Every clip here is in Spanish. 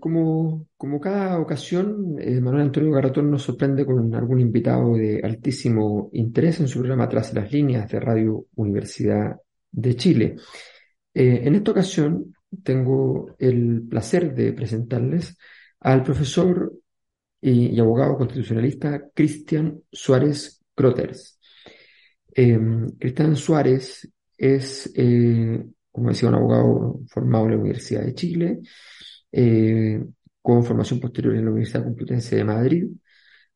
Como, como cada ocasión, eh, Manuel Antonio Garratón nos sorprende con algún invitado de altísimo interés en su programa Tras las líneas de Radio Universidad de Chile. Eh, en esta ocasión tengo el placer de presentarles al profesor y, abogado constitucionalista Cristian Suárez Croters. Em, Cristian Suárez es, eh, como decía, un abogado formado en la Universidad de Chile, eh, con formación posterior en la Universidad Complutense de Madrid.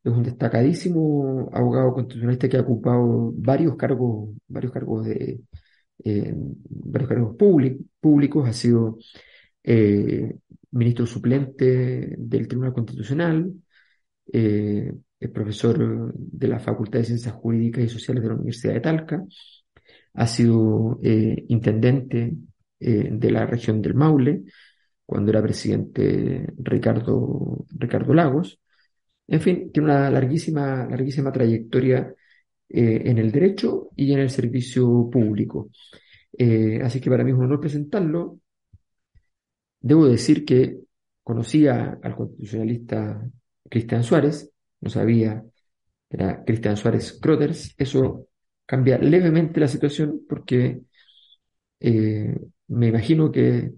Es un destacadísimo abogado constitucionalista que ha ocupado varios cargos, varios cargos de eh, varios cargos públicos, ha sido eh, ministro suplente del Tribunal Constitucional, es profesor de la Facultad de Ciencias Jurídicas y Sociales de la Universidad de Talca, ha sido intendente de la región del Maule, cuando era presidente Ricardo, Ricardo Lagos. En fin, tiene una larguísima, larguísima trayectoria eh, en el derecho y en el servicio público. Eh, así que para mí es un honor presentarlo. Debo decir que conocía al constitucionalista Cristian Suárez, no sabía que era Cristian Suárez Croters. Eso cambia levemente la situación porque eh, me imagino que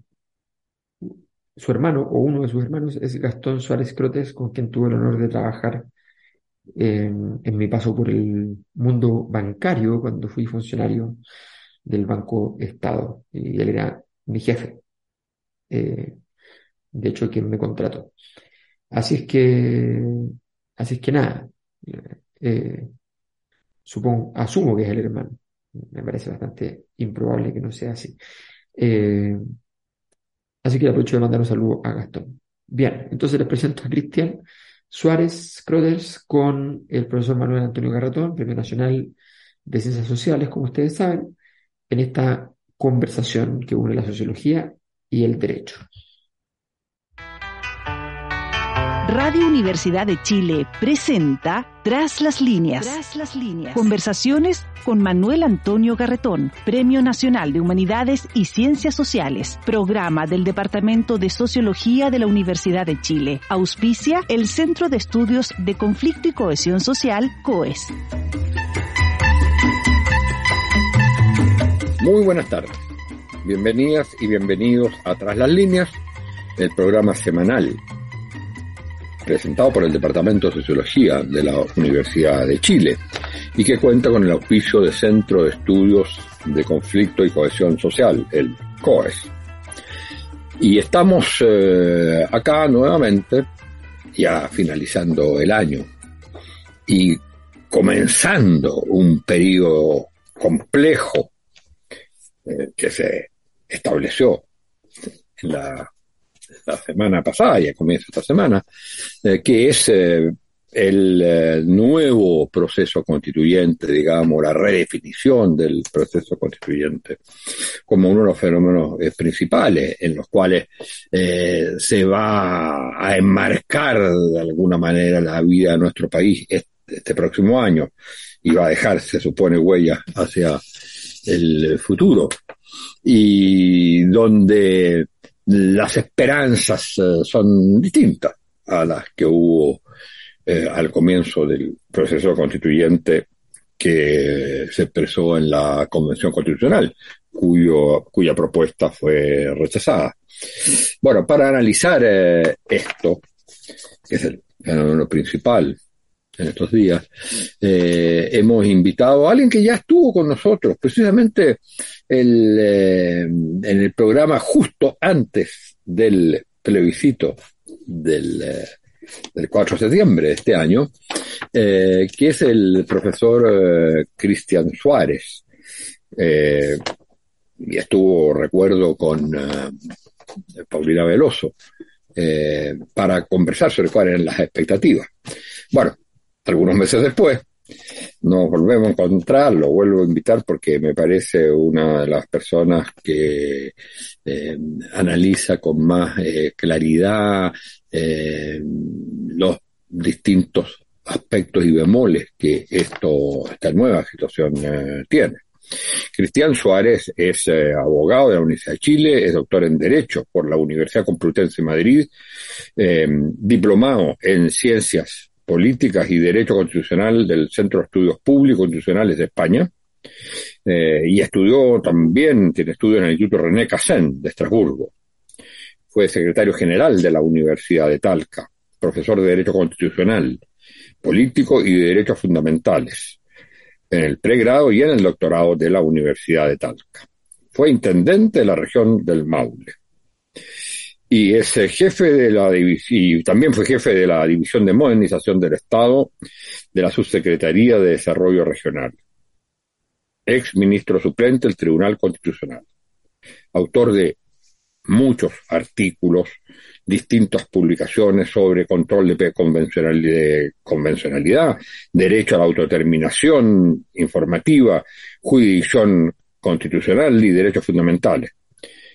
su hermano o uno de sus hermanos es Gastón Suárez Crotes, con quien tuve el honor de trabajar en, mi paso por el mundo bancario cuando fui funcionario del Banco Estado. Y él era mi jefe. Eh, de hecho, quien me contrató. Así es que, así es que nada, eh, supongo, asumo que es el hermano. Me parece bastante improbable que no sea así. Eh, Así que aprovecho de mandar un saludo a Gastón. Bien, entonces les presento a Cristian Suárez Croders con el profesor Manuel Antonio Garratón, Premio Nacional de Ciencias Sociales, como ustedes saben, en esta conversación que une la sociología y el derecho. Radio Universidad de Chile presenta Tras las líneas. Tras las líneas. Conversaciones con Manuel Antonio Garretón, Premio Nacional de Humanidades y Ciencias Sociales, programa del Departamento de Sociología de la Universidad de Chile. Auspicia el Centro de Estudios de Conflicto y Cohesión Social, COES. Muy buenas tardes. Bienvenidas y bienvenidos a Tras las líneas, el programa semanal presentado por el Departamento de Sociología de la Universidad de Chile y que cuenta con el auspicio del Centro de Estudios de Conflicto y Cohesión Social, el COES. Y estamos eh, acá nuevamente, ya finalizando el año y comenzando un periodo complejo eh, que se estableció en la la semana pasada y a comienzo de esta semana, eh, que es eh, el eh, nuevo proceso constituyente, digamos, la redefinición del proceso constituyente como uno de los fenómenos principales en los cuales se va a enmarcar de alguna manera la vida de nuestro país este, este próximo año y va a dejar, se supone, huella hacia el futuro. Y donde las esperanzas eh, son distintas a las que hubo eh, al comienzo del proceso constituyente que se expresó en la Convención Constitucional, cuyo, cuya propuesta fue rechazada. Bueno, para analizar eh, esto, que es el fenómeno principal en estos días, hemos invitado a alguien que ya estuvo con nosotros, precisamente el, eh, en el programa justo antes del plebiscito del, eh, del 4 de septiembre de este año, eh, que es el profesor Cristian Suárez. y estuvo, recuerdo, con, Paulina Veloso, eh, para conversar sobre cuáles eran las expectativas. Bueno, algunos meses después, nos volvemos a encontrar, lo vuelvo a invitar porque me parece una de las personas que eh, analiza con más eh, claridad eh, los distintos aspectos y bemoles que esto, esta nueva situación tiene. Cristian Suárez es abogado de la Universidad de Chile, es doctor en Derecho por la Universidad Complutense de Madrid, diplomado en Ciencias Políticas y Derecho Constitucional del Centro de Estudios Públicos Constitucionales de España, eh, y estudió también, tiene estudios en el Instituto René Cassin de Estrasburgo. Fue secretario general de la Universidad de Talca, profesor de Derecho Constitucional, Político y de Derechos Fundamentales, en el pregrado y en el doctorado de la Universidad de Talca. Fue intendente de la región del Maule y es jefe de la y también fue jefe de la División de Modernización del Estado de la Subsecretaría de Desarrollo Regional. Ex ministro suplente del Tribunal Constitucional. Autor de muchos artículos, distintas publicaciones sobre control de convencionalidad, derecho a la autodeterminación informativa, jurisdicción constitucional y derechos fundamentales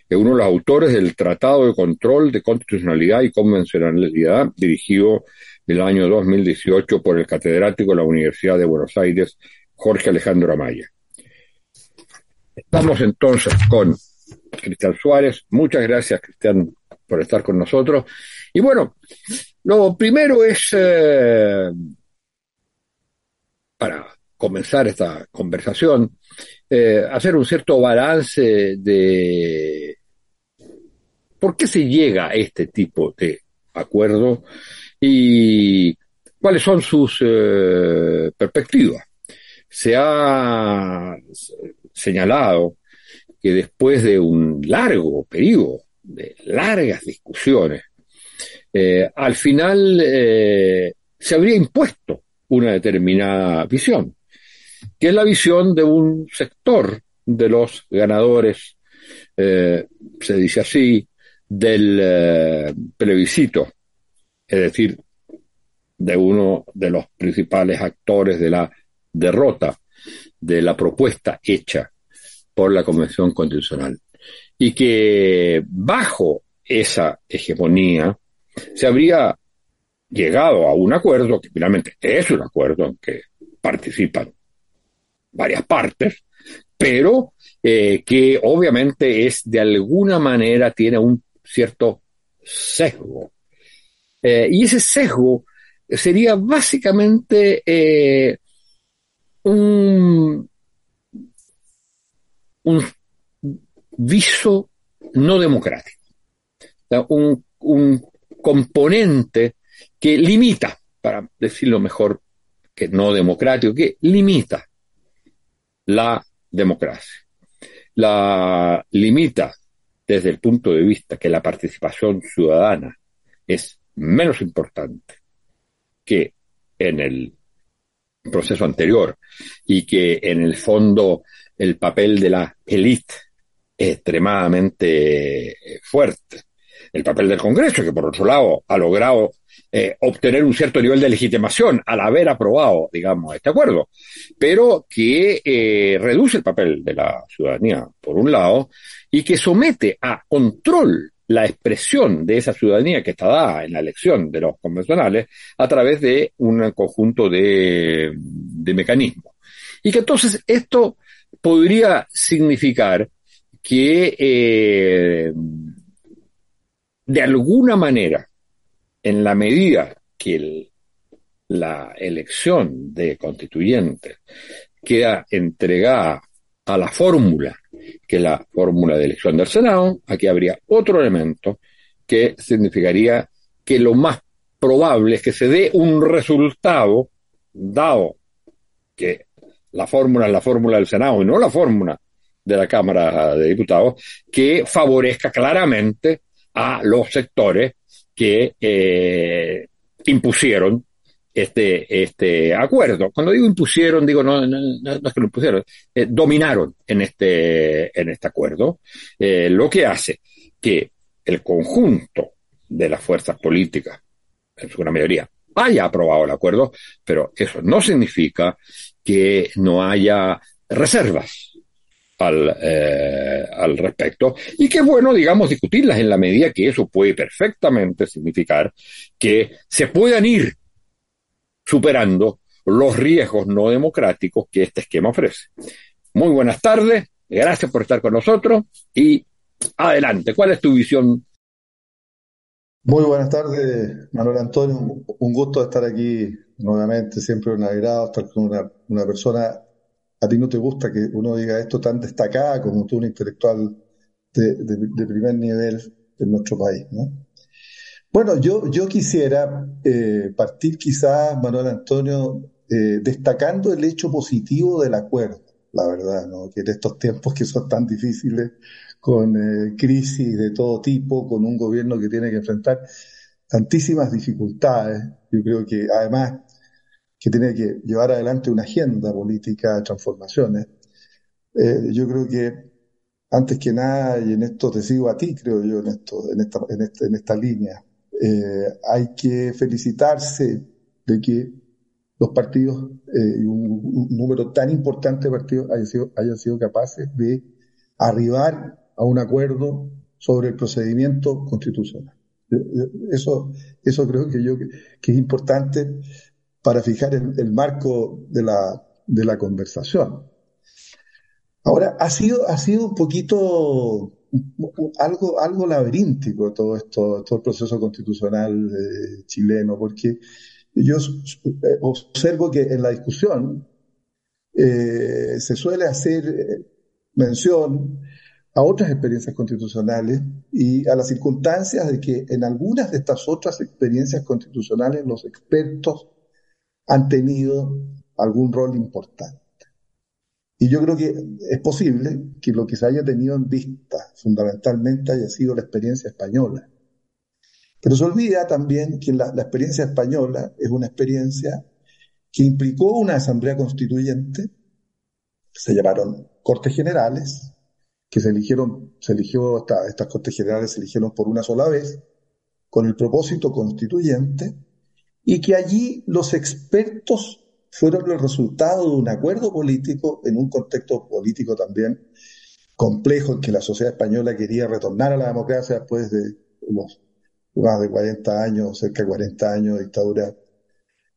es uno de los autores del Tratado de Control de Constitucionalidad y Convencionalidad dirigido el año 2018 por el catedrático de la Universidad de Buenos Aires, Jorge Alejandro Amaya. Estamos entonces con Cristian Suárez. Muchas gracias, Cristian, por estar con nosotros. Y bueno, lo primero es, eh, para comenzar esta conversación, eh, hacer un cierto balance de por qué se llega a este tipo de acuerdo y cuáles son sus eh, perspectivas. Se ha señalado que después de un largo periodo de largas discusiones, eh, al final se habría impuesto una determinada visión que es la visión de un sector de los ganadores, eh, se dice así, del eh, plebiscito, es decir, de uno de los principales actores de la derrota de la propuesta hecha por la Convención Constitucional. Y que bajo esa hegemonía se habría llegado a un acuerdo, que finalmente es un acuerdo en que participan varias partes, pero eh, que obviamente es de alguna manera tiene un cierto sesgo. Eh, y ese sesgo sería básicamente eh, un, un viso no democrático, un, un componente que limita, para decirlo mejor que no democrático, que limita la democracia. La limita desde el punto de vista que la participación ciudadana es menos importante que en el proceso anterior y que en el fondo el papel de la élite es extremadamente fuerte. El papel del Congreso, que por otro lado ha logrado eh, obtener un cierto nivel de legitimación al haber aprobado, digamos, este acuerdo, pero que eh, reduce el papel de la ciudadanía, por un lado, y que somete a control la expresión de esa ciudadanía que está dada en la elección de los convencionales a través de un conjunto de, mecanismos. Y que entonces esto podría significar que eh, de alguna manera en la medida que la elección de constituyentes queda entregada a la fórmula, que es la fórmula de elección del Senado, aquí habría otro elemento que significaría que lo más probable es que se dé un resultado, dado que la fórmula es la fórmula del Senado y no la fórmula de la Cámara de Diputados, que favorezca claramente a los sectores que eh, impusieron este, este acuerdo. Cuando digo impusieron, digo no, no, es que lo impusieron, eh, dominaron en este, en este acuerdo, eh, lo que hace que el conjunto de las fuerzas políticas, en su gran mayoría, haya aprobado el acuerdo, pero eso no significa que no haya reservas al, eh, al respecto y que bueno, digamos, discutirlas en la medida que eso puede perfectamente significar que se puedan ir superando los riesgos no democráticos que este esquema ofrece. Muy buenas tardes, gracias por estar con nosotros y adelante, ¿cuál es tu visión? Muy buenas tardes, Manuel Antonio, un gusto estar aquí nuevamente, siempre un agrado estar con una, una persona a ti no te gusta que uno diga esto tan destacada como tú, un intelectual de, primer nivel en nuestro país, ¿no? Bueno, yo, yo quisiera eh, partir quizás, Manuel Antonio, eh, destacando el hecho positivo del acuerdo, la verdad, ¿no? Que en estos tiempos que son tan difíciles, con eh, crisis de todo tipo, con un gobierno que tiene que enfrentar tantísimas dificultades, yo creo que además que tiene que llevar adelante una agenda política de transformaciones. Eh, yo creo que antes que nada, y en esto te sigo a ti, creo yo, en, esto, en, esta, en, esta, en línea, eh, hay que felicitarse de que los partidos, eh, un, número tan importante de partidos, hayan sido, hayan sido capaces de arribar a un acuerdo sobre el procedimiento constitucional. Eso, eso creo que yo que es importante para fijar el, marco de la, de la conversación. Ahora, ha sido, ha sido un poquito algo, algo laberíntico todo esto, todo el proceso constitucional eh, chileno, porque yo eh, observo que en la discusión eh, se suele hacer mención a otras experiencias constitucionales y a las circunstancias de que en algunas de estas otras experiencias constitucionales los expertos han tenido algún rol importante. Y yo creo que es posible que lo que se haya tenido en vista fundamentalmente haya sido la experiencia española. Pero se olvida también que la, experiencia española es una experiencia que implicó una asamblea constituyente, se llamaron Cortes Generales, que se eligieron, se eligió, estas Cortes Generales se eligieron por una sola vez, con el propósito constituyente y que allí los expertos fueron el resultado de un acuerdo político en un contexto político también complejo en que la sociedad española quería retornar a la democracia después de unos más de 40 años, cerca de 40 años de dictadura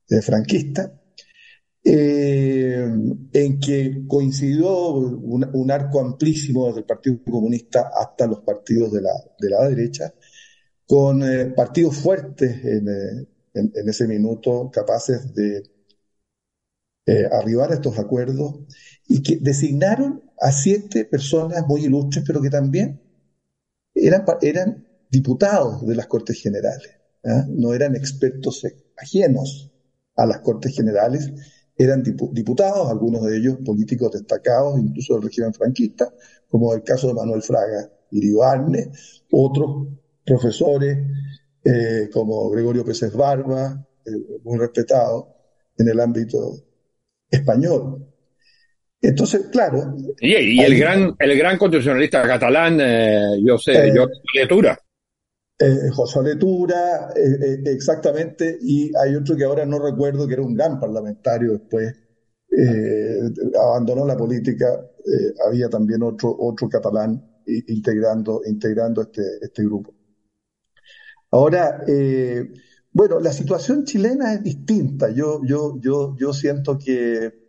eh, franquista, eh, en que coincidió un, arco amplísimo desde el Partido Comunista hasta los partidos de la, de la derecha, con eh, partidos fuertes en, en, ese minuto capaces de eh, arribar a estos acuerdos y que designaron a siete personas muy ilustres, pero que también eran, eran diputados de las Cortes Generales, ¿ah? no eran expertos ajenos a las Cortes Generales, eran diputados, algunos de ellos políticos destacados, incluso del régimen franquista, como el caso de Manuel Fraga y Arne, otros profesores eh, como Gregorio Pérez Barba, eh, muy respetado en el ámbito español. Entonces, claro. Y, el, gran, el gran constitucionalista catalán, eh, José, eh, José Letura. José Letura, exactamente, y hay otro que ahora no recuerdo, que era un gran parlamentario después, abandonó la política, había también otro, otro catalán integrando, integrando este, este grupo. Ahora, eh, bueno, la situación chilena es distinta. Yo, yo, yo, yo siento que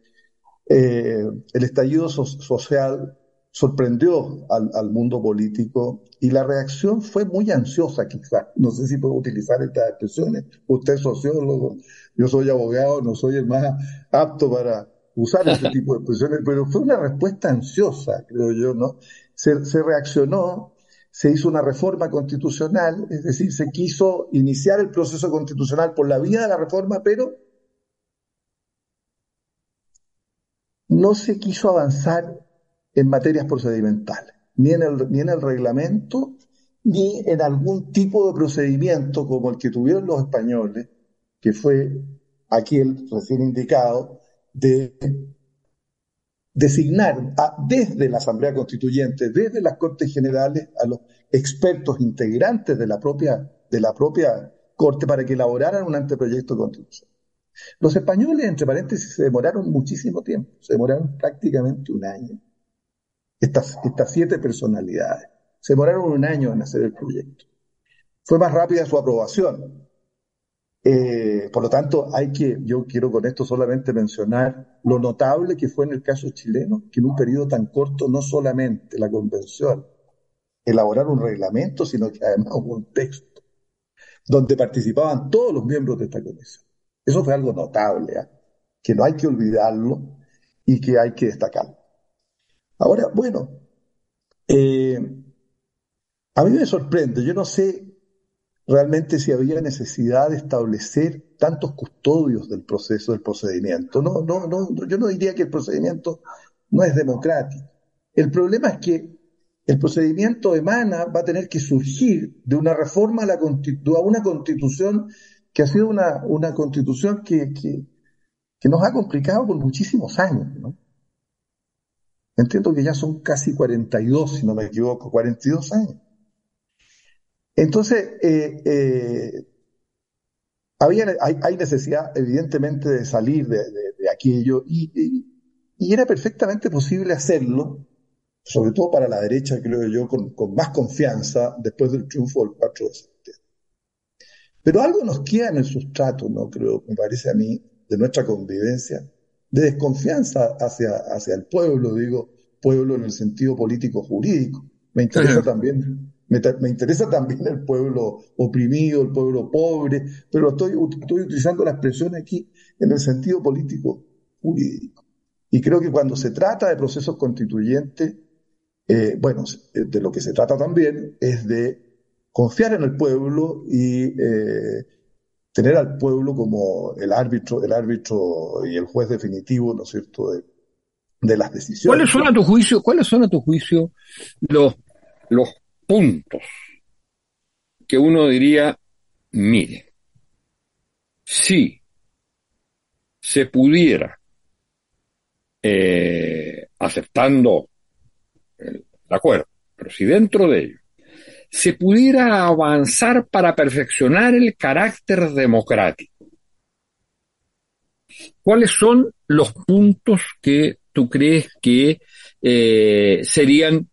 eh, el estallido social sorprendió al, mundo político y la reacción fue muy ansiosa, quizás. No sé si puedo utilizar estas expresiones. Usted es sociólogo, yo soy abogado, no soy el más apto para usar este tipo de expresiones, pero fue una respuesta ansiosa, creo yo, ¿no? Se, se reaccionó se hizo una reforma constitucional, es decir, se quiso iniciar el proceso constitucional por la vía de la reforma, pero no se quiso avanzar en materias procedimentales, ni en el, ni en el reglamento, ni en algún tipo de procedimiento como el que tuvieron los españoles, que fue aquel recién indicado de designar desde la Asamblea Constituyente, desde las Cortes Generales, a los expertos integrantes de la propia, de la propia Corte para que elaboraran un anteproyecto de constitución. Los españoles, entre paréntesis, se demoraron muchísimo tiempo, se demoraron prácticamente un año. Estas, estas siete personalidades se demoraron un año en hacer el proyecto. Fue más rápida su aprobación. Eh, por lo tanto, hay que, yo quiero con esto solamente mencionar lo notable que fue en el caso chileno, que en un periodo tan corto no solamente la convención elaborar un reglamento, sino que además hubo un texto donde participaban todos los miembros de esta comisión. Eso fue algo notable, ¿eh? que no hay que olvidarlo y que hay que destacarlo. Ahora, bueno, eh, a mí me sorprende, yo no sé realmente si había necesidad de establecer tantos custodios del proceso, del procedimiento. No, no, no, yo no diría que el procedimiento no es democrático. El problema es que el procedimiento emana, va a tener que surgir de una reforma a, la a una constitución que ha sido una, una constitución que, que, que, nos ha complicado por muchísimos años. ¿no? Entiendo que ya son casi 42, si no me equivoco, 42 años. Entonces, eh, eh, había, hay, necesidad, evidentemente, de salir de, aquello y, era perfectamente posible hacerlo, sobre todo para la derecha, creo yo, con, más confianza después del triunfo del 4 de septiembre. Pero algo nos queda en el sustrato, ¿no? Creo, me parece a mí, de nuestra convivencia, de desconfianza hacia, hacia el pueblo, digo, pueblo en el sentido político jurídico. Me interesa también me, interesa también el pueblo oprimido, el pueblo pobre, pero estoy, estoy utilizando la expresión aquí en el sentido político jurídico. Y creo que cuando se trata de procesos constituyentes, eh, bueno, de lo que se trata también es de confiar en el pueblo y eh, tener al pueblo como el árbitro, el árbitro y el juez definitivo, ¿no es cierto?, de, de las decisiones. ¿Cuáles son a tu juicio, cuáles son a tu juicio los puntos que uno diría, mire, si se pudiera, eh, aceptando el, acuerdo, pero si dentro de ello se pudiera avanzar para perfeccionar el carácter democrático, ¿cuáles son los puntos que tú crees que eh, serían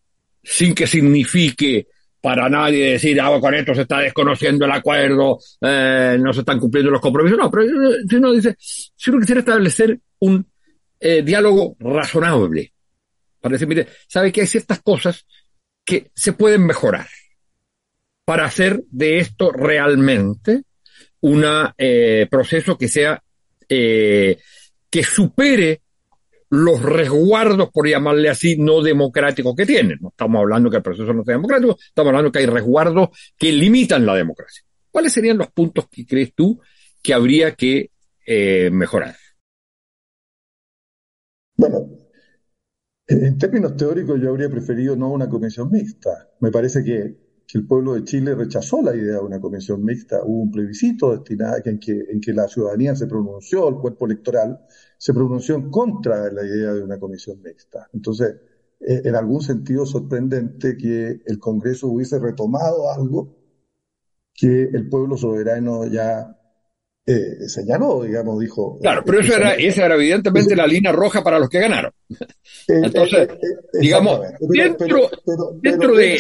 sin que signifique para nadie decir, ah, con esto se está desconociendo el acuerdo, eh, no se están cumpliendo los compromisos. No, pero si uno dice, si uno quisiera establecer un eh, diálogo razonable, para decir, mire, sabe que hay ciertas cosas que se pueden mejorar para hacer de esto realmente un eh, proceso que sea, que supere los resguardos, por llamarle así, no democráticos que tienen. No estamos hablando que el proceso no sea democrático, estamos hablando que hay resguardos que limitan la democracia. ¿Cuáles serían los puntos que crees tú que habría que eh, mejorar? Bueno, en términos teóricos yo habría preferido no una comisión mixta. Me parece que, el pueblo de Chile rechazó la idea de una comisión mixta. Hubo un plebiscito destinado en que, en que la ciudadanía se pronunció, el cuerpo electoral, se pronunció en contra de la idea de una comisión mixta. Entonces, eh, en algún sentido sorprendente que el Congreso hubiese retomado algo que el pueblo soberano ya eh, señaló, digamos, dijo. Claro, pero eso era, esa era evidentemente la línea roja para los que ganaron. Eh, Entonces, digamos, dentro, dentro, de,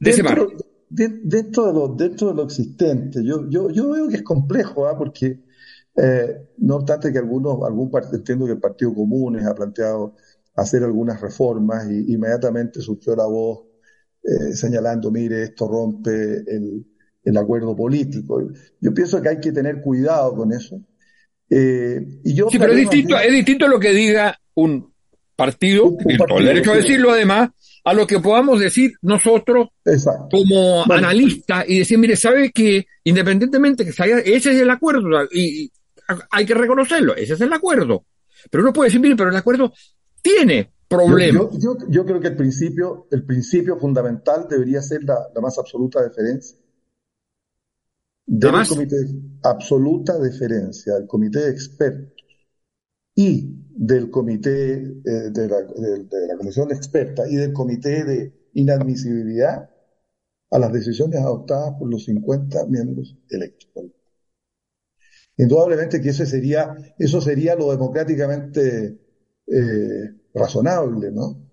ese marco. Dentro de, lo, dentro de lo existente, yo, yo, yo veo que es complejo, ¿ah? porque eh, no obstante que algunos, algún entiendo que el Partido Comunes ha planteado hacer algunas reformas y inmediatamente surgió la voz eh, señalando, mire, esto rompe el, el, acuerdo político. Yo pienso que hay que tener cuidado con eso. Eh, y yo sí, pero es distinto, es distinto lo que diga un partido, con el derecho a decirlo además, a lo que podamos decir nosotros como analistas y decir, mire, ¿sabe que independientemente que ese es el acuerdo y, hay que reconocerlo, ese es el acuerdo. Pero uno puede decir, mire, pero el acuerdo tiene problemas. Yo, creo que el principio, el principio fundamental debería ser la, más absoluta deferencia. Del comité, absoluta deferencia, el comité de expertos. y del comité eh, de, la, de, la, comisión experta y del comité de inadmisibilidad a las decisiones adoptadas por los 50 miembros electos. Indudablemente que eso sería, eso sería lo democráticamente eh, razonable, ¿no?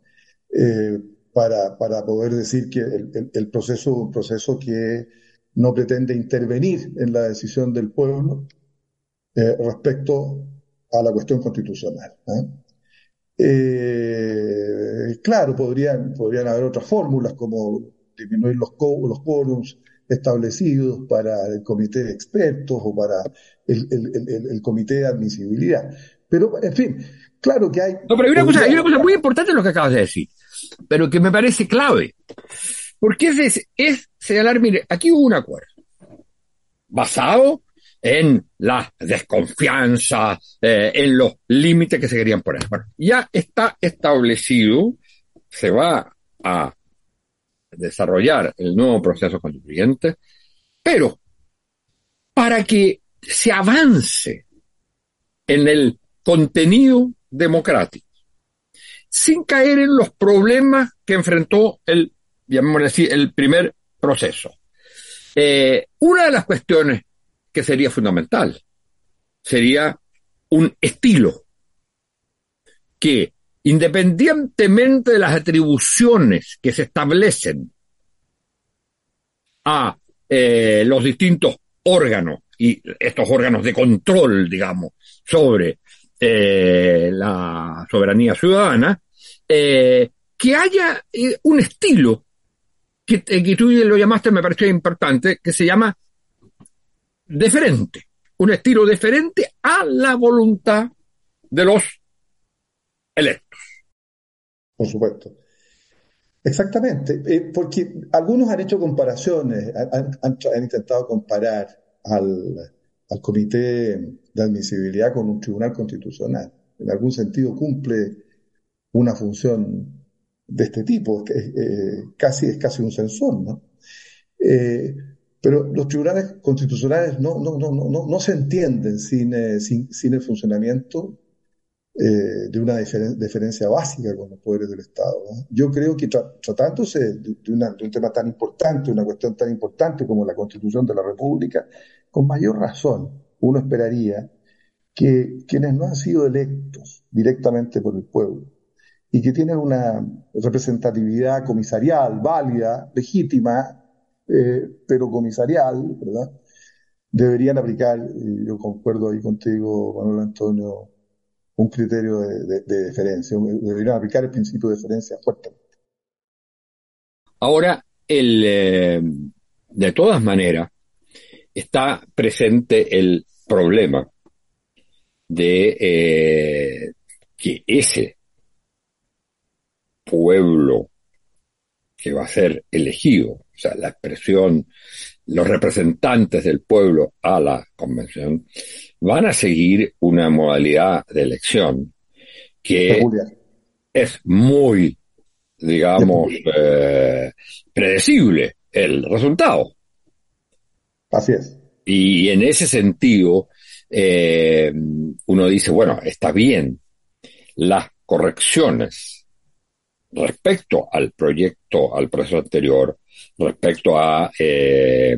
Eh, para, poder decir que el, proceso un proceso que no pretende intervenir en la decisión del pueblo eh, respecto a la cuestión constitucional. claro, podrían, podrían haber otras fórmulas como disminuir los, los quórums establecidos para el comité de expertos o para el, el, el, comité de admisibilidad. Pero, en fin, claro que hay... No, pero hay una, cosa, hay una cosa muy importante en lo que acabas de decir, pero que me parece clave. Porque es, es señalar, mire, aquí hubo un acuerdo basado en la desconfianza, eh, en los límites que se querían poner. Bueno, ya está establecido, se va a desarrollar el nuevo proceso constituyente, pero para que se avance en el contenido democrático, sin caer en los problemas que enfrentó el, así, el primer proceso. Eh, una de las cuestiones que sería fundamental sería un estilo que independientemente de las atribuciones que se establecen a eh, los distintos órganos y estos órganos de control, digamos, sobre eh, la soberanía ciudadana, eh, que haya un estilo que, que tú lo llamaste, me pareció importante, que se llama deferente, un estilo deferente a la voluntad de los electos. Por supuesto. Exactamente, eh, porque algunos han hecho comparaciones, han, intentado comparar al, comité de admisibilidad con un tribunal constitucional. En algún sentido cumple una función de este tipo, que eh, casi es casi un censor, ¿no? Eh, pero los tribunales constitucionales no, se entienden sin, sin el funcionamiento eh, de una diferencia básica con los poderes del Estado. Yo creo que tratándose de, un tema tan importante, una cuestión tan importante como la Constitución de la República, con mayor razón uno esperaría que quienes no han sido electos directamente por el pueblo y que tienen una representatividad comisarial válida, legítima, eh, pero comisarial, ¿verdad? Deberían aplicar, y yo concuerdo ahí contigo, Manuel Antonio, un criterio de, deferencia, deberían aplicar el principio de deferencia fuertemente. Ahora, el, eh, de todas maneras, está presente el problema de eh, que ese pueblo que va a ser elegido, o sea, la expresión, los representantes del pueblo a la convención, van a seguir una modalidad de elección que es muy, digamos, eh, predecible el resultado. Así es. Y en ese sentido, eh, uno dice, bueno, está bien, las correcciones respecto al proyecto, al proceso anterior, respecto a eh,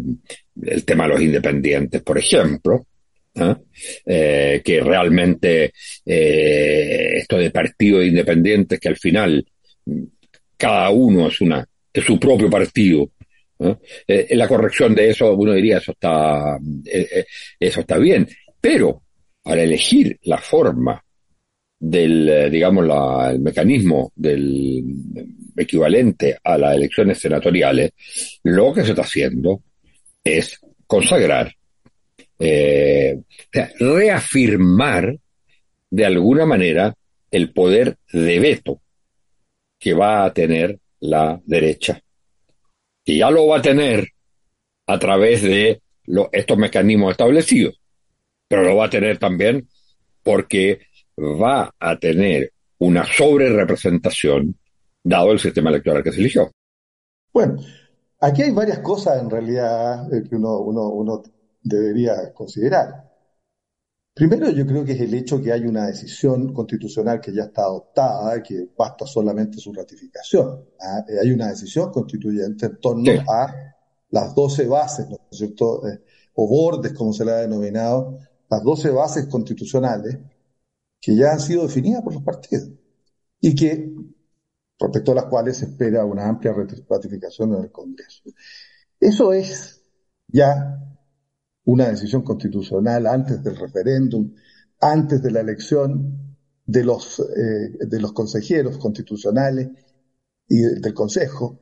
el tema de los independientes, por ejemplo, ¿eh? Eh, que realmente eh, esto de partidos independientes que al final cada uno es una es su propio partido la corrección de eso uno diría eso está eso está bien pero para elegir la forma del digamos la, el mecanismo del equivalente a las elecciones senatoriales lo que se está haciendo es consagrar eh, reafirmar de alguna manera el poder de veto que va a tener la derecha. Y ya lo va a tener a través de estos mecanismos establecidos, pero lo va a tener también porque va a tener una sobre-representación dado el sistema electoral que se eligió. Bueno, aquí hay varias cosas en realidad eh, que uno, uno, uno debería considerar. Primero, yo creo que es el hecho que hay una decisión constitucional que ya está adoptada, que basta solamente su ratificación. ¿ah? Eh, hay una decisión constituyente en torno a las 12 bases, ¿no es cierto? Eh, o bordes, como se le ha denominado, las 12 bases constitucionales que ya han sido definidas por los partidos y que, respecto a las cuales se espera una amplia ratificación en el Congreso. Eso es ya una decisión constitucional antes del referéndum, antes de la elección de los, eh, de los consejeros constitucionales y del Consejo,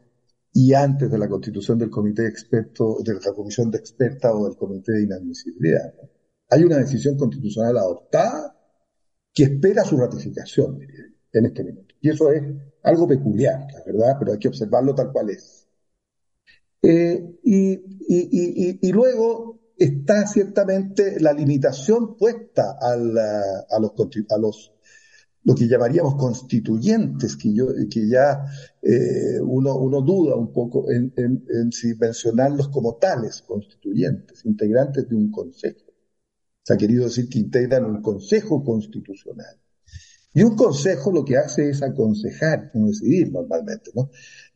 y antes de la constitución del comité de expertos, de la comisión de experta o del comité de inadmisibilidad. Hay una decisión constitucional adoptada que espera su ratificación en este momento. Y eso es algo peculiar, la verdad, pero hay que observarlo tal cual es. Eh, y, y, y, luego está ciertamente la limitación puesta a, a, los, a los lo que llamaríamos constituyentes, que, yo, que ya eh, uno, uno duda un poco en, en, si mencionarlos como tales, constituyentes, integrantes de un consejo. Se ha querido decir que integran un consejo constitucional. Y un consejo lo que hace es aconsejar, no decidir normalmente, ¿no?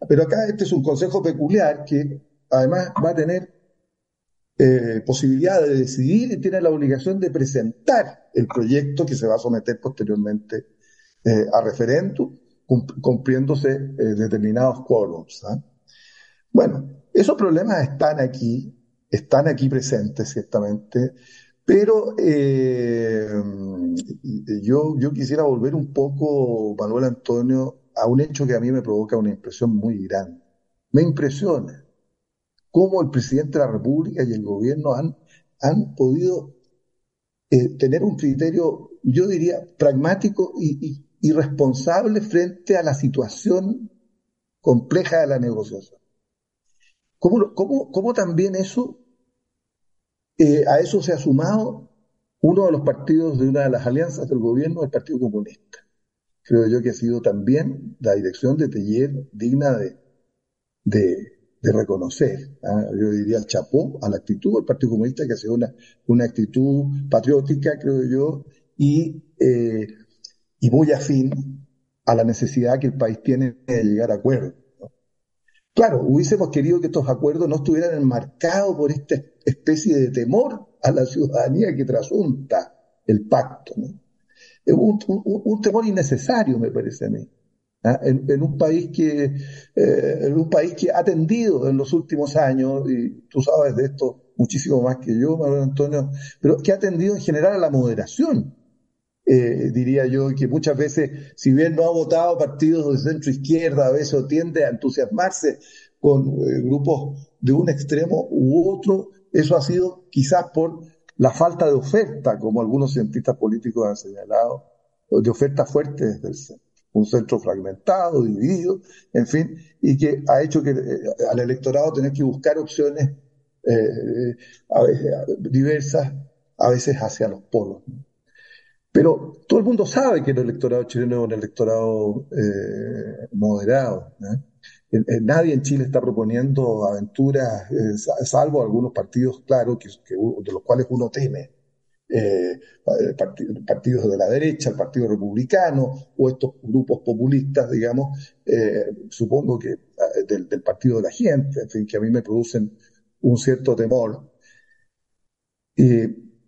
Pero acá este es un consejo peculiar que además va a tener eh, posibilidad de decidir y tiene la obligación de presentar el proyecto que se va a someter posteriormente eh, a referéndum, cumpliéndose eh, determinados quórums. ¿ah? Bueno, esos problemas están aquí, están aquí presentes ciertamente, pero yo, yo quisiera volver un poco, Manuel Antonio, a un hecho que a mí me provoca una impresión muy grande. Me impresiona cómo el presidente de la República y el gobierno han, han podido tener un criterio, yo diría, pragmático y, irresponsable frente a la situación compleja de la negociación. ¿Cómo, cómo, cómo también eso, eh, a eso se ha sumado uno de los partidos de una de las alianzas del gobierno, el Partido Comunista? Creo yo que ha sido también la dirección de Teller digna de, de, reconocer. ¿ah? Yo diría chapó a la actitud del Partido Comunista, que ha sido una, una actitud patriótica, creo yo, y eh, y muy afín a la necesidad que el país tiene de llegar a acuerdos. Claro, hubiésemos querido que estos acuerdos no estuvieran enmarcados por esta especie de temor a la ciudadanía que trasunta el pacto. Un, un, temor innecesario, me parece a mí. ¿Ah? En, un país que, eh, en un país que ha tendido en los últimos años, y tú sabes de esto muchísimo más que yo, Manuel Antonio, pero que ha tendido en general a la moderación eh, diría yo, que muchas veces, si bien no ha votado partidos de centro izquierda, a veces tiende a entusiasmarse con eh, grupos de un extremo u otro, eso ha sido quizás por la falta de oferta, como algunos cientistas políticos han señalado, de oferta fuerte desde el centro. Un centro fragmentado, dividido, en fin, y que ha hecho que eh, al electorado tener que buscar opciones veces, diversas, a veces hacia los polos. Pero todo el mundo sabe que el electorado chileno es un electorado eh, moderado. nadie en Chile está proponiendo aventuras, eh, salvo algunos partidos, claro, que, de los cuales uno teme. Eh, partidos de la derecha, el Partido Republicano o estos grupos populistas, digamos, supongo que del, Partido de la Gente, en fin, que a mí me producen un cierto temor.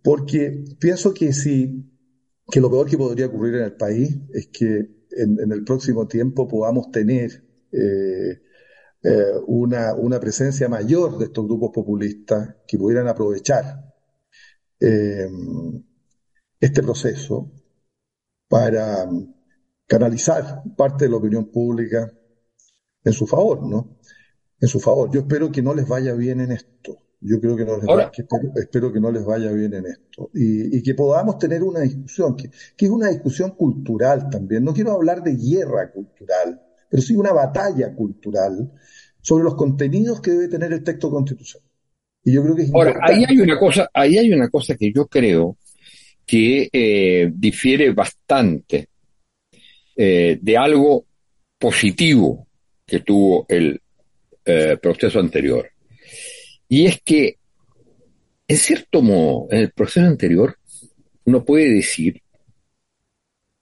porque pienso que si que lo peor que podría ocurrir en el país es que en, el próximo tiempo podamos tener eh, eh, una, una, presencia mayor de estos grupos populistas que pudieran aprovechar eh, este proceso para canalizar parte de la opinión pública en su favor, ¿no? En su favor. Yo espero que no les vaya bien en esto. Yo creo que, no les espero, que no les vaya bien en esto. Y, que podamos tener una discusión, que, es una discusión cultural también. No quiero hablar de guerra cultural, pero sí una batalla cultural sobre los contenidos que debe tener el texto constitucional. Y yo creo que Ahora, ahí hay una cosa, ahí hay una cosa que yo creo que eh, difiere bastante eh, de algo positivo que tuvo el eh, proceso anterior. Y es que, en cierto modo, en el proceso anterior, uno puede decir,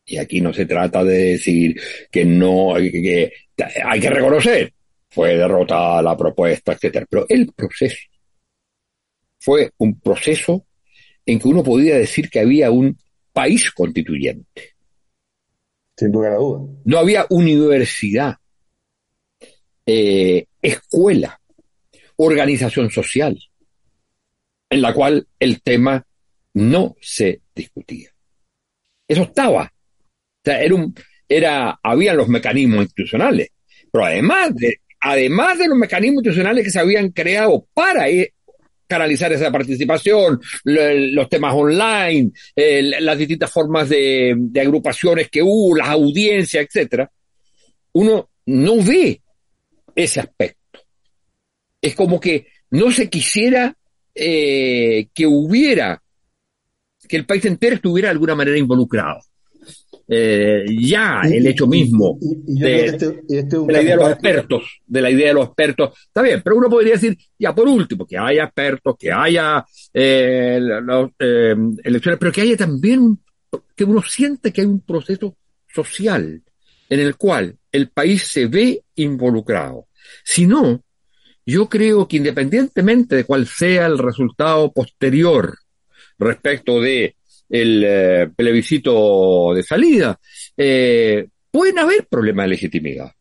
y aquí no se trata de decir que no, que, hay que reconocer, fue derrotada la propuesta, etcétera, pero el proceso fue un proceso en que uno podía decir que había un país constituyente. Sin lugar a duda. No había universidad, eh, escuela, organización social, en la cual el tema no se discutía. Eso estaba. O sea, era un, era, había los mecanismos institucionales, pero además de, además de los mecanismos institucionales que se habían creado para e, canalizar esa participación, los temas online, las distintas formas de, agrupaciones que hubo, las audiencias, etcétera, uno no ve ese aspecto. Es como que no se quisiera eh, que hubiera, que el país entero estuviera de alguna manera involucrado. Eh, ya el hecho mismo de, la idea de los expertos, de la idea de los expertos, está bien, pero uno podría decir, ya por último, que haya expertos, que haya eh, elecciones, pero que haya también que uno siente que hay un proceso social en el cual el país se ve involucrado. Si no, yo creo que independientemente de cuál sea el resultado posterior respecto de el eh, plebiscito de salida, eh, pueden haber problemas de legitimidad.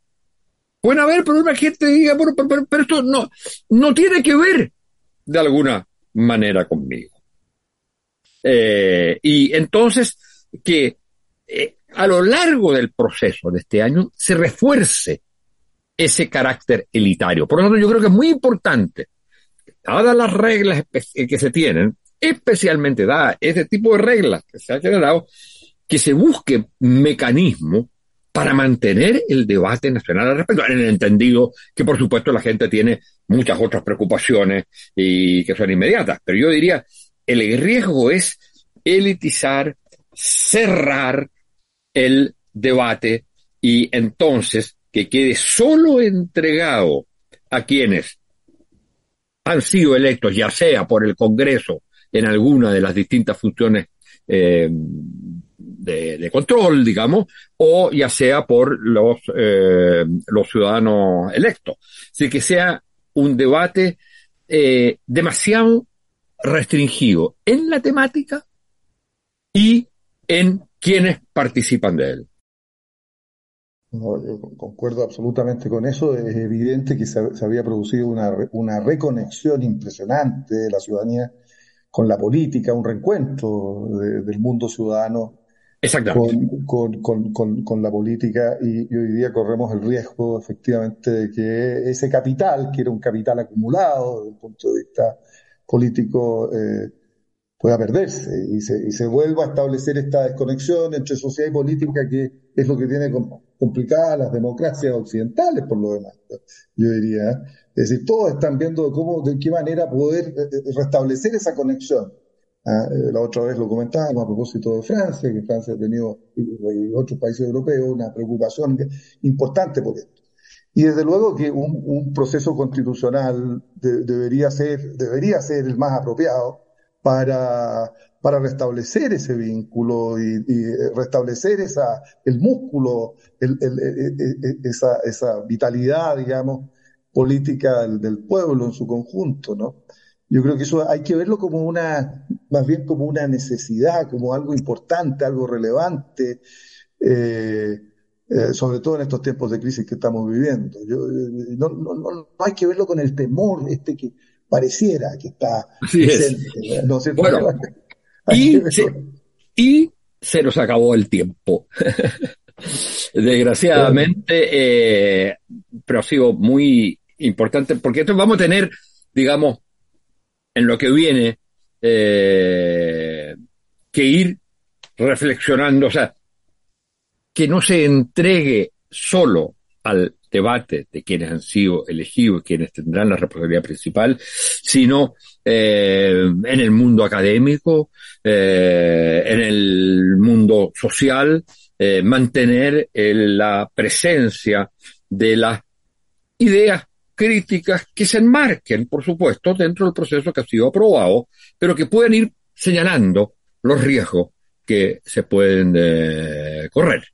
Pueden haber problemas que gente diga, bueno, pero, esto no, no tiene que ver de alguna manera conmigo. Eh, y entonces que a lo largo del proceso de este año se refuerce ese carácter elitario. Por lo tanto, yo creo que es muy importante, dadas las reglas que se tienen, especialmente dadas ese tipo de reglas que se han generado, que se busque mecanismo para mantener el debate nacional al respecto, en el entendido que por supuesto la gente tiene muchas otras preocupaciones y que son inmediatas, pero yo diría, el riesgo es elitizar, cerrar el debate y entonces que quede solo entregado a quienes han sido electos, ya sea por el Congreso en alguna de las distintas funciones eh, de, control, digamos, o ya sea por los, eh, los ciudadanos electos. Así que sea un debate eh, demasiado restringido en la temática y en quienes participan de él. No, concuerdo absolutamente con eso. Es evidente que se, había producido una, una, reconexión impresionante de la ciudadanía con la política, un reencuentro del mundo ciudadano con, con, con, con, la política y, hoy día corremos el riesgo efectivamente de que ese capital, que era un capital acumulado desde el punto de vista político, eh, pueda perderse y se, y vuelva a establecer esta desconexión entre sociedad y política que es lo que tiene complicadas las democracias occidentales por lo demás, yo diría. ¿eh? Es decir, todos están viendo cómo, de qué manera poder eh, eh, restablecer esa conexión. ¿ah? La otra vez lo comentábamos a propósito de Francia, que Francia ha tenido, y otros países europeos, una preocupación importante por esto. Y desde luego que un, proceso constitucional debería ser, debería ser el más apropiado para para restablecer ese vínculo y, restablecer esa, el músculo, el, el, e, e, e, esa, esa, vitalidad, digamos, política del, pueblo en su conjunto, ¿no? Yo creo que eso hay que verlo como una, más bien como una necesidad, como algo importante, algo relevante, eh, eh, sobre todo en estos tiempos de crisis que estamos viviendo. Yo, eh, no, no, no hay que verlo con el temor este que pareciera que está presente. ¿no? Bueno, y se, y se nos acabó el tiempo. Desgraciadamente, eh, pero ha sido muy importante porque esto vamos a tener, digamos, en lo que viene, eh, que ir reflexionando, o sea, que no se entregue solo al debate de quienes han sido elegidos, quienes tendrán la responsabilidad principal, sino eh, en el mundo académico, eh, en el mundo social, eh, mantener la presencia de las ideas críticas que se enmarquen, por supuesto, dentro del proceso que ha sido aprobado, pero que pueden ir señalando los riesgos que se pueden eh, correr.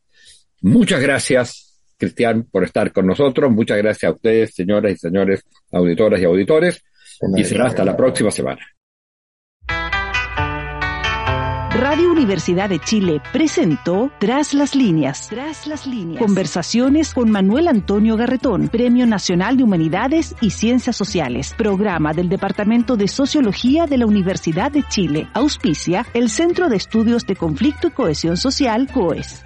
Muchas gracias, Cristian, por estar con nosotros. Muchas gracias a ustedes, señoras y señores, auditoras y auditores. Y será hasta la próxima semana. Radio Universidad de Chile presentó Tras las líneas. Tras las líneas. Conversaciones con Manuel Antonio Garretón, Premio Nacional de Humanidades y Ciencias Sociales, programa del Departamento de Sociología de la Universidad de Chile. Auspicia el Centro de Estudios de Conflicto y Cohesión Social, COES.